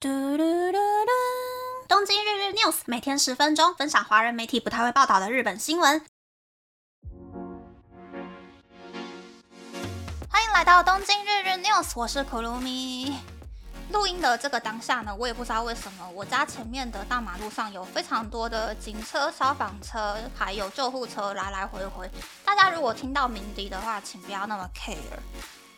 嘟嘟嘟嘟！东京日日 news 每天十分钟，分享华人媒体不太会报道的日本新闻。欢迎来到东京日日 news，我是可露咪。录音的这个当下呢，我也不知道为什么，我家前面的大马路上有非常多的警车、消防车，还有救护车来来回回。大家如果听到鸣笛的话，请不要那么 care。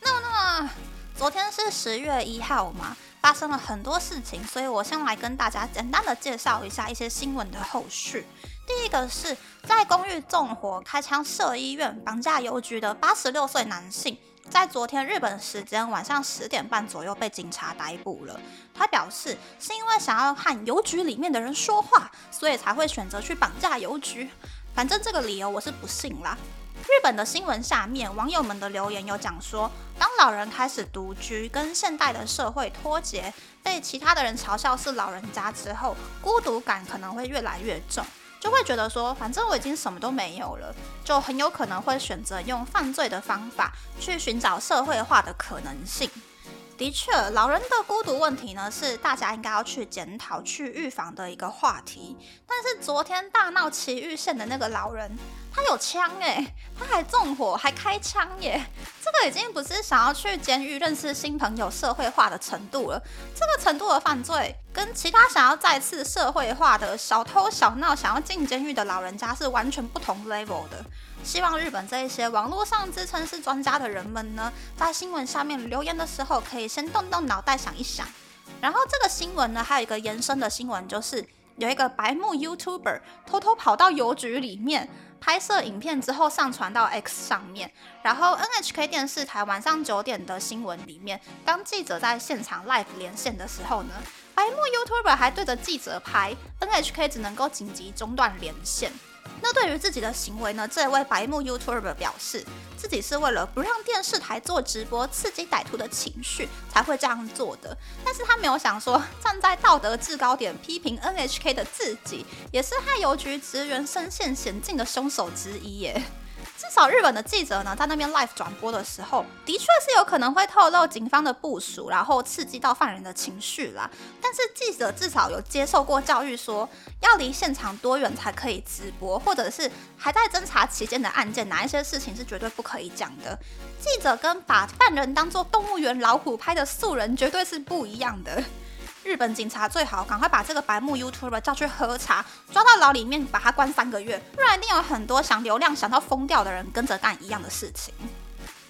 那么，那么，昨天是十月一号嘛？发生了很多事情，所以我先来跟大家简单的介绍一下一些新闻的后续。第一个是在公寓纵火开枪射医院绑架邮局的八十六岁男性，在昨天日本时间晚上十点半左右被警察逮捕了。他表示是因为想要和邮局里面的人说话，所以才会选择去绑架邮局。反正这个理由我是不信啦。日本的新闻下面，网友们的留言有讲说，当老人开始独居，跟现代的社会脱节，被其他的人嘲笑是老人家之后，孤独感可能会越来越重，就会觉得说，反正我已经什么都没有了，就很有可能会选择用犯罪的方法去寻找社会化的可能性。的确，老人的孤独问题呢，是大家应该要去检讨、去预防的一个话题。但是昨天大闹奇遇县的那个老人，他有枪哎，他还纵火，还开枪耶！这个已经不是想要去监狱认识新朋友、社会化的程度了。这个程度的犯罪，跟其他想要再次社会化的小偷小闹、想要进监狱的老人家是完全不同 level 的。希望日本这一些网络上自称是专家的人们呢，在新闻下面留言的时候，可以先动动脑袋想一想。然后这个新闻呢，还有一个延伸的新闻，就是有一个白目 YouTuber 偷偷跑到邮局里面拍摄影片之后上传到 X 上面。然后 NHK 电视台晚上九点的新闻里面，当记者在现场 live 连线的时候呢，白目 YouTuber 还对着记者拍，NHK 只能够紧急中断连线。那对于自己的行为呢？这位白目 YouTuber 表示，自己是为了不让电视台做直播，刺激歹徒的情绪，才会这样做的。但是他没有想说，站在道德制高点批评 NHK 的自己，也是害邮局职员身陷险境的凶手之一耶。至少日本的记者呢，在那边 live 转播的时候，的确是有可能会透露警方的部署，然后刺激到犯人的情绪啦。但是记者至少有接受过教育，说要离现场多远才可以直播，或者是还在侦查期间的案件，哪一些事情是绝对不可以讲的。记者跟把犯人当做动物园老虎拍的素人，绝对是不一样的。日本警察最好赶快把这个白目 YouTuber 叫去喝茶，抓到牢里面把他关三个月，不然一定有很多想流量想到疯掉的人跟着干一样的事情。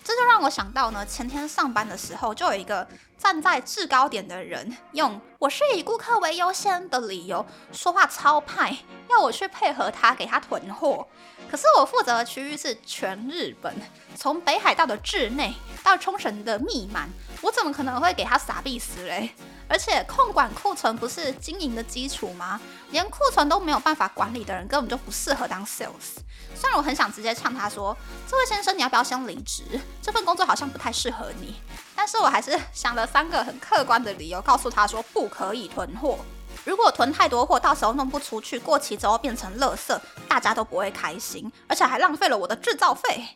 这就让我想到呢，前天上班的时候，就有一个站在制高点的人，用“我是以顾客为优先”的理由说话超派，要我去配合他给他囤货。可是我负责的区域是全日本，从北海道的志内到冲绳的密满，我怎么可能会给他傻逼死嘞？而且控管库存不是经营的基础吗？连库存都没有办法管理的人，根本就不适合当 sales。虽然我很想直接呛他说：“这位先生，你要不要先离职？这份工作好像不太适合你。”但是我还是想了三个很客观的理由，告诉他说不可以囤货。如果囤太多货，到时候弄不出去，过期之后变成垃圾，大家都不会开心，而且还浪费了我的制造费。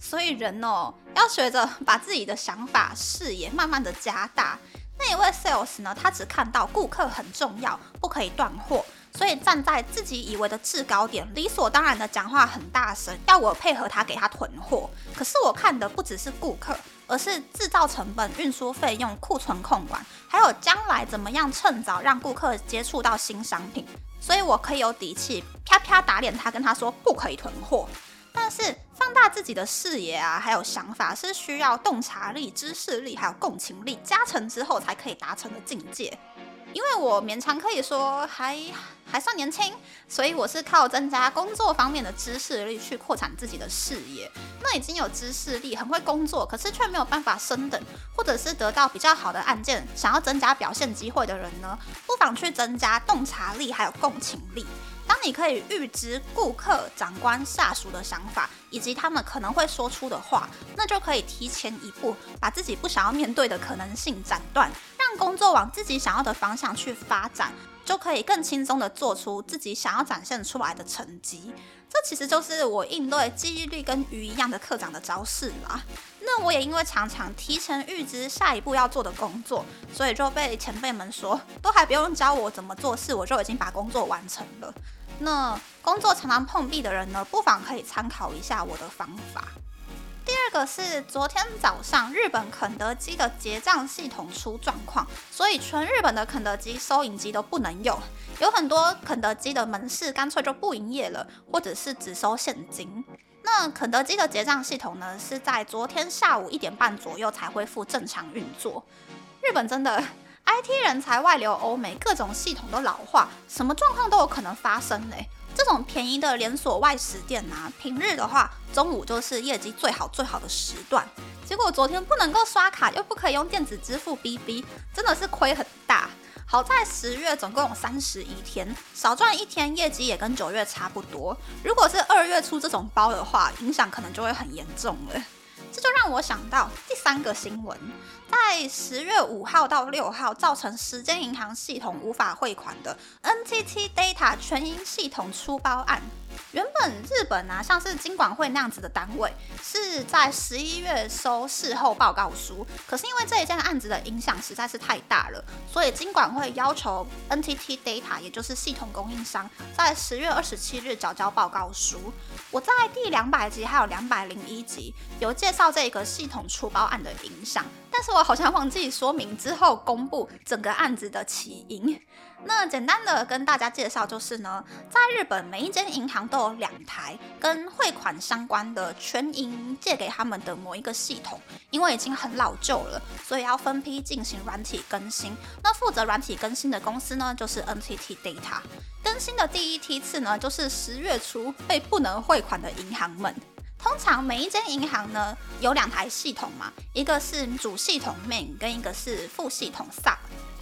所以人哦，要学着把自己的想法视野慢慢的加大。那一位 sales 呢？他只看到顾客很重要，不可以断货，所以站在自己以为的制高点，理所当然的讲话很大声，要我配合他给他囤货。可是我看的不只是顾客，而是制造成本、运输费用、库存控管，还有将来怎么样趁早让顾客接触到新商品。所以我可以有底气啪啪打脸他，跟他说不可以囤货。但是放大自己的视野啊，还有想法，是需要洞察力、知识力还有共情力加成之后才可以达成的境界。因为我勉强可以说还还算年轻，所以我是靠增加工作方面的知识力去扩展自己的视野。那已经有知识力、很会工作，可是却没有办法升等，或者是得到比较好的案件，想要增加表现机会的人呢，不妨去增加洞察力还有共情力。当你可以预知顾客、长官、下属的想法，以及他们可能会说出的话，那就可以提前一步把自己不想要面对的可能性斩断，工作往自己想要的方向去发展，就可以更轻松的做出自己想要展现出来的成绩。这其实就是我应对记忆力跟鱼一样的课长的招式啦。那我也因为常常提前预知下一步要做的工作，所以就被前辈们说，都还不用教我怎么做事，我就已经把工作完成了。那工作常常碰壁的人呢，不妨可以参考一下我的方法。第二个是昨天早上日本肯德基的结账系统出状况，所以全日本的肯德基收银机都不能用，有很多肯德基的门市干脆就不营业了，或者是只收现金。那肯德基的结账系统呢，是在昨天下午一点半左右才恢复正常运作。日本真的 IT 人才外流欧美，各种系统都老化，什么状况都有可能发生嘞。这种便宜的连锁外食店啊，平日的话中午就是业绩最好最好的时段，结果昨天不能够刷卡，又不可以用电子支付 BB，真的是亏很大。好在十月总共有三十一天，少赚一天，业绩也跟九月差不多。如果是二月出这种包的话，影响可能就会很严重了。这就让我想到第三个新闻，在十月五号到六号造成时间银行系统无法汇款的 N NTT Data 全银系统出包案。原本日本啊，像是金管会那样子的单位，是在十一月收事后报告书。可是因为这一件案子的影响实在是太大了，所以金管会要求 NTT Data，也就是系统供应商，在十月二十七日缴交报告书。我在第两百集还有两百零一集有介绍这个系统出包案的影响，但是我好像忘记说明之后公布整个案子的起因。那简单的跟大家介绍就是呢，在日本每一间银行都有两台跟汇款相关的全银借给他们的某一个系统，因为已经很老旧了，所以要分批进行软体更新。那负责软体更新的公司呢，就是 NTT Data。更新的第一梯次呢，就是十月初被不能汇款的银行们。通常每一间银行呢有两台系统嘛，一个是主系统 Main，跟一个是副系统 Sub。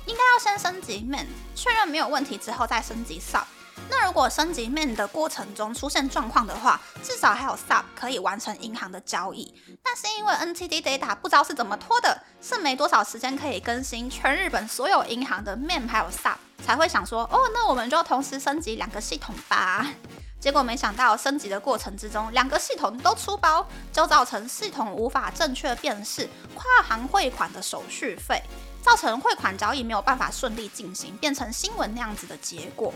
应该要先升级 Man，确认没有问题之后再升级 Sub。那如果升级 Man 的过程中出现状况的话，至少还有 Sub 可以完成银行的交易。但是因为 NTD Data 不知道是怎么拖的，是没多少时间可以更新全日本所有银行的 Man 还有 Sub，才会想说，哦，那我们就同时升级两个系统吧。结果没想到升级的过程之中，两个系统都出包，就造成系统无法正确辨识跨行汇款的手续费。造成汇款交易没有办法顺利进行，变成新闻那样子的结果。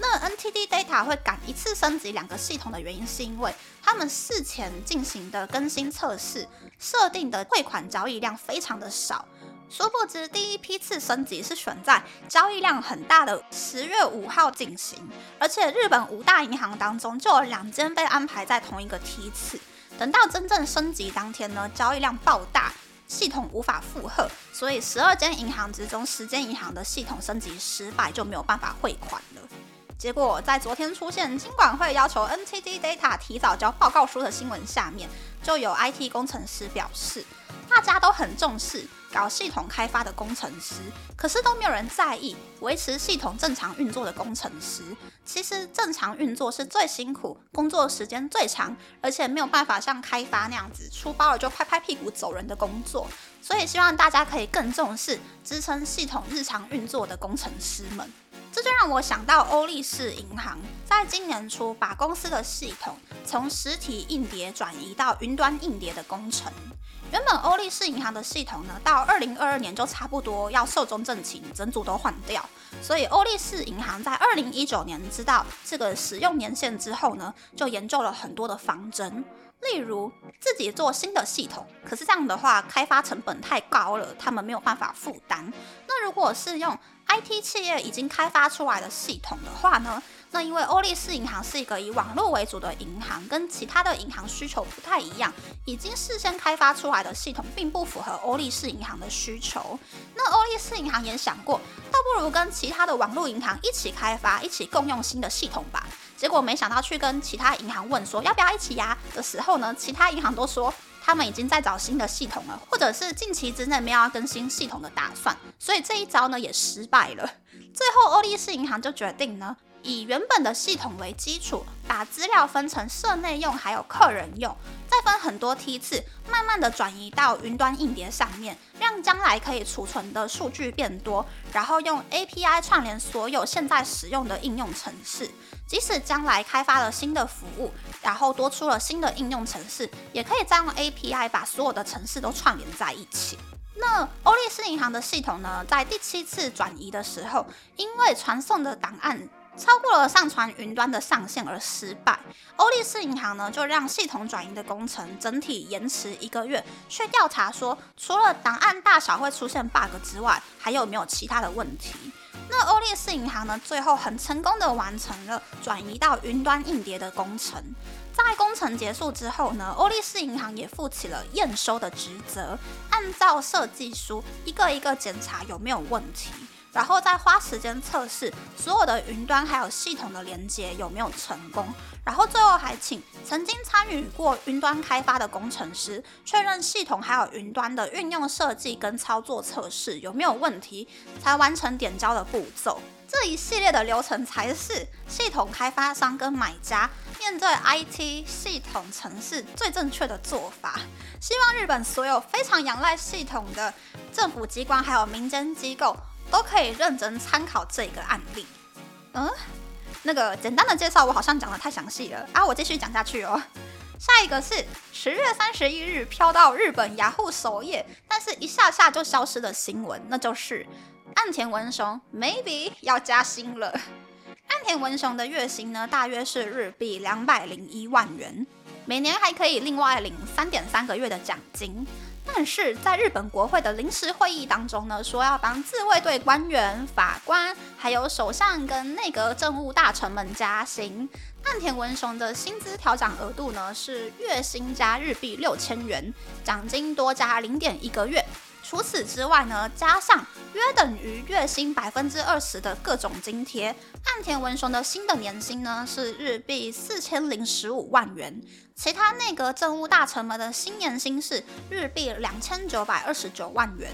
那 NTT Data 会赶一次升级两个系统的原因，是因为他们事前进行的更新测试设定的汇款交易量非常的少。殊不知，第一批次升级是选在交易量很大的十月五号进行，而且日本五大银行当中就有两间被安排在同一个梯次。等到真正升级当天呢，交易量爆大。系统无法负荷，所以十二间银行之中，十间银行的系统升级失败，就没有办法汇款了。结果在昨天出现金管会要求 NTD Data 提早交报告书的新闻下面，就有 IT 工程师表示，大家都很重视。搞系统开发的工程师，可是都没有人在意维持系统正常运作的工程师。其实正常运作是最辛苦、工作时间最长，而且没有办法像开发那样子出包了就拍拍屁股走人的工作。所以希望大家可以更重视支撑系统日常运作的工程师们。这就让我想到欧力士银行在今年初把公司的系统从实体硬碟转移到云端硬碟的工程。原本欧力士银行的系统呢，到二零二二年就差不多要寿终正寝，整组都换掉。所以欧力士银行在二零一九年知道这个使用年限之后呢，就研究了很多的方针，例如自己做新的系统，可是这样的话开发成本太高了，他们没有办法负担。那如果是用 IT 企业已经开发出来的系统的话呢？那因为欧力士银行是一个以网络为主的银行，跟其他的银行需求不太一样，已经事先开发出来的系统并不符合欧力士银行的需求。那欧力士银行也想过，倒不如跟其他的网络银行一起开发，一起共用新的系统吧。结果没想到去跟其他银行问说要不要一起呀的时候呢，其他银行都说他们已经在找新的系统了，或者是近期之内没有要更新系统的打算，所以这一招呢也失败了。最后欧力士银行就决定呢。以原本的系统为基础，把资料分成社内用还有客人用，再分很多梯次，慢慢的转移到云端硬碟上面，让将来可以储存的数据变多，然后用 API 串联所有现在使用的应用程式。即使将来开发了新的服务，然后多出了新的应用程式，也可以再用 API 把所有的程式都串联在一起。那欧力士银行的系统呢，在第七次转移的时候，因为传送的档案超过了上传云端的上限而失败。欧力士银行呢，就让系统转移的工程整体延迟一个月，去调查说，除了档案大小会出现 bug 之外，还有没有其他的问题。那欧力士银行呢，最后很成功的完成了转移到云端硬碟的工程。在工程结束之后呢，欧力士银行也负起了验收的职责，按照设计书一个一个检查有没有问题，然后再花时间测试所有的云端还有系统的连接有没有成功，然后最后还请曾经参与过云端开发的工程师确认系统还有云端的运用设计跟操作测试有没有问题，才完成点交的步骤。这一系列的流程才是系统开发商跟买家面对 IT 系统程式最正确的做法。希望日本所有非常仰赖系统的政府机关还有民间机构都可以认真参考这个案例。嗯，那个简单的介绍我好像讲的太详细了啊，我继续讲下去哦。下一个是十月三十一日飘到日本雅虎首页，但是一下下就消失的新闻，那就是。岸田文雄 maybe 要加薪了。岸田文雄的月薪呢，大约是日币两百零一万元，每年还可以另外领三点三个月的奖金。但是在日本国会的临时会议当中呢，说要帮自卫队官员、法官，还有首相跟内阁政务大臣们加薪。岸田文雄的薪资调整额度呢，是月薪加日币六千元，奖金多加零点一个月。除此之外呢，加上约等于月薪百分之二十的各种津贴，岸田文雄的新的年薪呢是日币四千零十五万元，其他内阁政务大臣们的新年薪是日币两千九百二十九万元。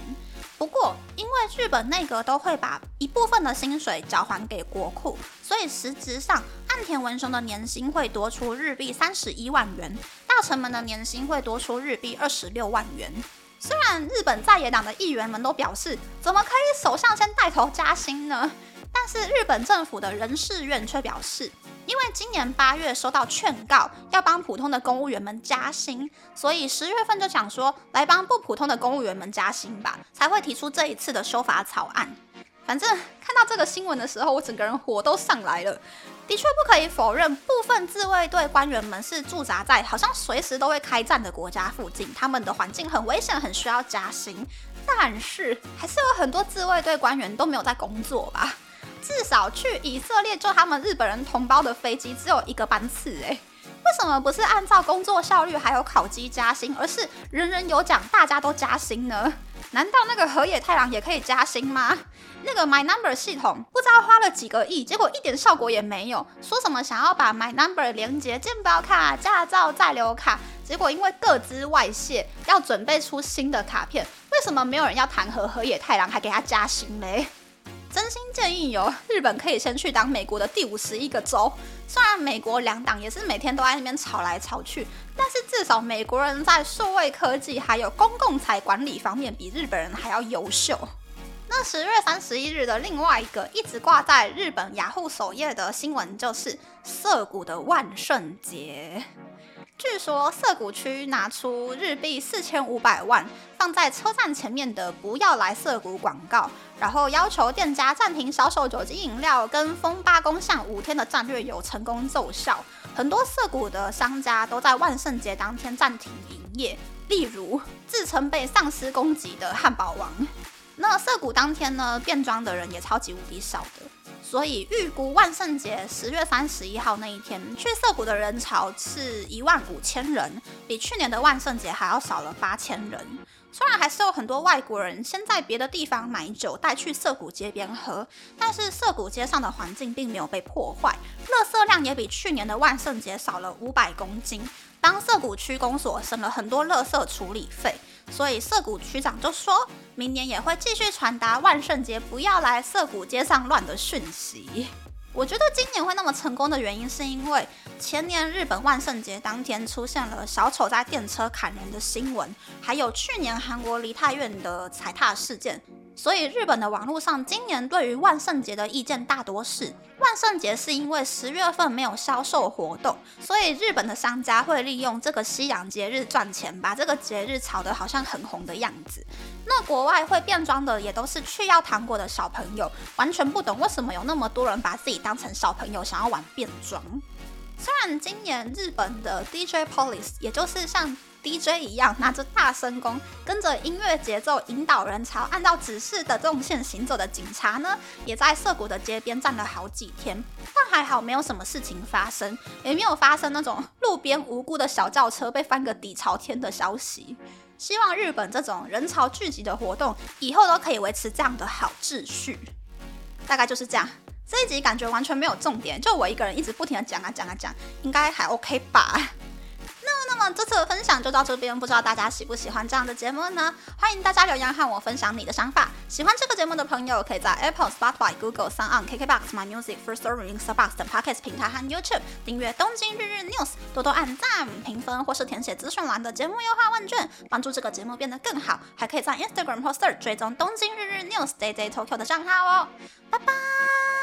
不过，因为日本内阁都会把一部分的薪水缴还给国库，所以实质上岸田文雄的年薪会多出日币三十一万元，大臣们的年薪会多出日币二十六万元。虽然日本在野党的议员们都表示，怎么可以首相先带头加薪呢？但是日本政府的人事院却表示，因为今年八月收到劝告，要帮普通的公务员们加薪，所以十月份就想说来帮不普通的公务员们加薪吧，才会提出这一次的修法草案。反正看到这个新闻的时候，我整个人火都上来了。的确不可以否认，部分自卫队官员们是驻扎在好像随时都会开战的国家附近，他们的环境很危险，很需要加薪。但是还是有很多自卫队官员都没有在工作吧？至少去以色列救他们日本人同胞的飞机只有一个班次，诶，为什么不是按照工作效率还有考绩加薪，而是人人有奖，大家都加薪呢？难道那个河野太郎也可以加薪吗？那个 My Number 系统不知道花了几个亿，结果一点效果也没有。说什么想要把 My Number 连接健保卡、驾照再留卡，结果因为各资外泄，要准备出新的卡片。为什么没有人要弹劾河野太郎，还给他加薪嘞？真心建议有日本可以先去当美国的第五十一个州。虽然美国两党也是每天都在那边吵来吵去，但是至少美国人在数位科技还有公共财管理方面比日本人还要优秀。那十月三十一日的另外一个一直挂在日本雅虎首页的新闻就是涩谷的万圣节。据说涩谷区拿出日币四千五百万放在车站前面的“不要来涩谷”广告，然后要求店家暂停销售酒精饮料跟封八公巷五天的战略有成功奏效。很多涩谷的商家都在万圣节当天暂停营业，例如自称被丧尸攻击的汉堡王。那涩谷当天呢，变装的人也超级无敌少的，所以预估万圣节十月三十一号那一天去涩谷的人潮是一万五千人，比去年的万圣节还要少了八千人。虽然还是有很多外国人先在别的地方买酒带去涩谷街边喝，但是涩谷街上的环境并没有被破坏，垃圾量也比去年的万圣节少了五百公斤，帮涩谷区公所省了很多垃圾处理费。所以涩谷区长就说，明年也会继续传达万圣节不要来涩谷街上乱的讯息。我觉得今年会那么成功的原因，是因为前年日本万圣节当天出现了小丑在电车砍人的新闻，还有去年韩国梨泰院的踩踏事件。所以日本的网络上今年对于万圣节的意见大多是，万圣节是因为十月份没有销售活动，所以日本的商家会利用这个西洋节日赚钱，把这个节日炒得好像很红的样子。那国外会变装的也都是去要糖果的小朋友，完全不懂为什么有那么多人把自己当成小朋友想要玩变装。虽然今年日本的 DJ Police，也就是像 DJ 一样拿着大声公，跟着音乐节奏引导人潮，按照指示的动线行走的警察呢，也在涩谷的街边站了好几天，但还好没有什么事情发生，也没有发生那种路边无辜的小轿车被翻个底朝天的消息。希望日本这种人潮聚集的活动以后都可以维持这样的好秩序。大概就是这样，这一集感觉完全没有重点，就我一个人一直不停的讲啊讲啊讲，应该还 OK 吧。那么这次的分享就到这边，不知道大家喜不喜欢这样的节目呢？欢迎大家留言和我分享你的想法。喜欢这个节目的朋友，可以在 Apple、Spotify、Google、Sound、KKBox、My Music、First Story、Instabox 等 Podcast 平台和 YouTube 订阅《东京日日 News》，多多按赞、评分或是填写资讯栏的节目优化问卷，帮助这个节目变得更好。还可以在 Instagram 或 Ser 追踪《东京日日 News》Day Day Tokyo 的账号哦。拜拜。